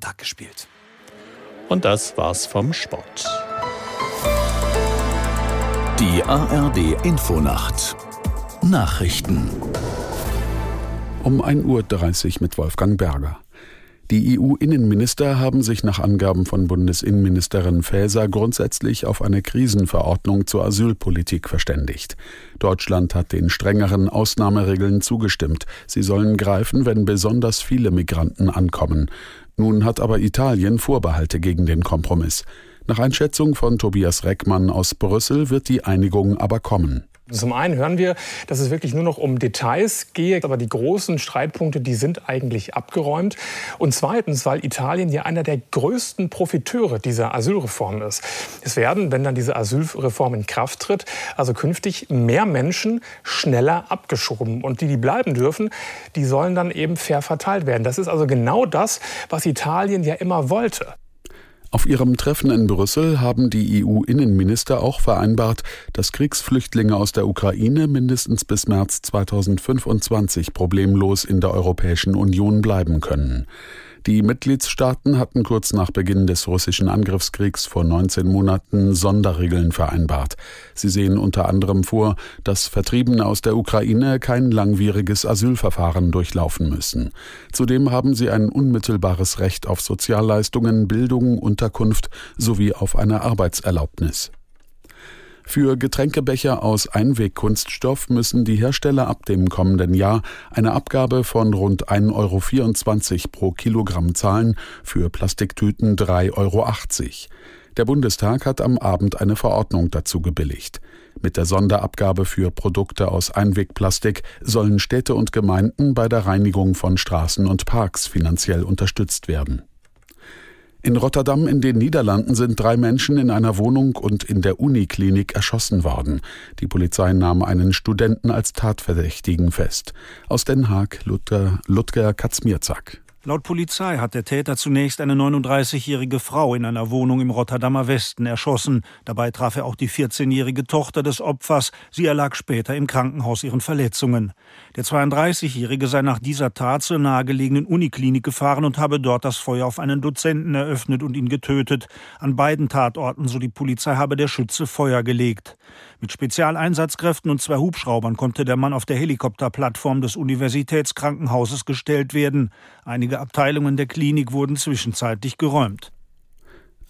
Tag gespielt. Und das war's vom Sport. Die ARD Infonacht Nachrichten um 1.30 Uhr mit Wolfgang Berger. Die EU-Innenminister haben sich nach Angaben von Bundesinnenministerin Faeser grundsätzlich auf eine Krisenverordnung zur Asylpolitik verständigt. Deutschland hat den strengeren Ausnahmeregeln zugestimmt. Sie sollen greifen, wenn besonders viele Migranten ankommen. Nun hat aber Italien Vorbehalte gegen den Kompromiss. Nach Einschätzung von Tobias Reckmann aus Brüssel wird die Einigung aber kommen. Zum einen hören wir, dass es wirklich nur noch um Details geht, aber die großen Streitpunkte, die sind eigentlich abgeräumt. Und zweitens, weil Italien ja einer der größten Profiteure dieser Asylreform ist. Es werden, wenn dann diese Asylreform in Kraft tritt, also künftig mehr Menschen schneller abgeschoben. Und die, die bleiben dürfen, die sollen dann eben fair verteilt werden. Das ist also genau das, was Italien ja immer wollte. Auf ihrem Treffen in Brüssel haben die EU-Innenminister auch vereinbart, dass Kriegsflüchtlinge aus der Ukraine mindestens bis März 2025 problemlos in der Europäischen Union bleiben können. Die Mitgliedstaaten hatten kurz nach Beginn des russischen Angriffskriegs vor 19 Monaten Sonderregeln vereinbart. Sie sehen unter anderem vor, dass Vertriebene aus der Ukraine kein langwieriges Asylverfahren durchlaufen müssen. Zudem haben sie ein unmittelbares Recht auf Sozialleistungen, Bildung, Unterkunft sowie auf eine Arbeitserlaubnis. Für Getränkebecher aus Einwegkunststoff müssen die Hersteller ab dem kommenden Jahr eine Abgabe von rund 1,24 Euro pro Kilogramm zahlen, für Plastiktüten 3,80 Euro. Der Bundestag hat am Abend eine Verordnung dazu gebilligt. Mit der Sonderabgabe für Produkte aus Einwegplastik sollen Städte und Gemeinden bei der Reinigung von Straßen und Parks finanziell unterstützt werden. In Rotterdam in den Niederlanden sind drei Menschen in einer Wohnung und in der Uniklinik erschossen worden. Die Polizei nahm einen Studenten als Tatverdächtigen fest. Aus Den Haag Ludger, Ludger Katzmierzak. Laut Polizei hat der Täter zunächst eine 39-jährige Frau in einer Wohnung im Rotterdamer Westen erschossen. Dabei traf er auch die 14-jährige Tochter des Opfers. Sie erlag später im Krankenhaus ihren Verletzungen. Der 32-jährige sei nach dieser Tat zur nahegelegenen Uniklinik gefahren und habe dort das Feuer auf einen Dozenten eröffnet und ihn getötet. An beiden Tatorten, so die Polizei, habe der Schütze Feuer gelegt. Mit Spezialeinsatzkräften und zwei Hubschraubern konnte der Mann auf der Helikopterplattform des Universitätskrankenhauses gestellt werden. Einige Abteilungen der Klinik wurden zwischenzeitlich geräumt.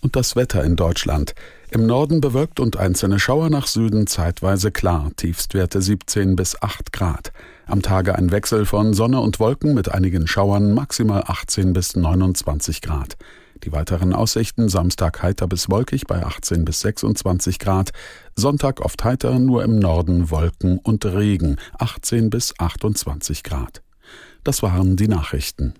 Und das Wetter in Deutschland. Im Norden bewölkt und einzelne Schauer nach Süden zeitweise klar, Tiefstwerte 17 bis 8 Grad. Am Tage ein Wechsel von Sonne und Wolken mit einigen Schauern, maximal 18 bis 29 Grad. Die weiteren Aussichten Samstag heiter bis wolkig bei 18 bis 26 Grad, Sonntag oft heiter, nur im Norden Wolken und Regen 18 bis 28 Grad. Das waren die Nachrichten.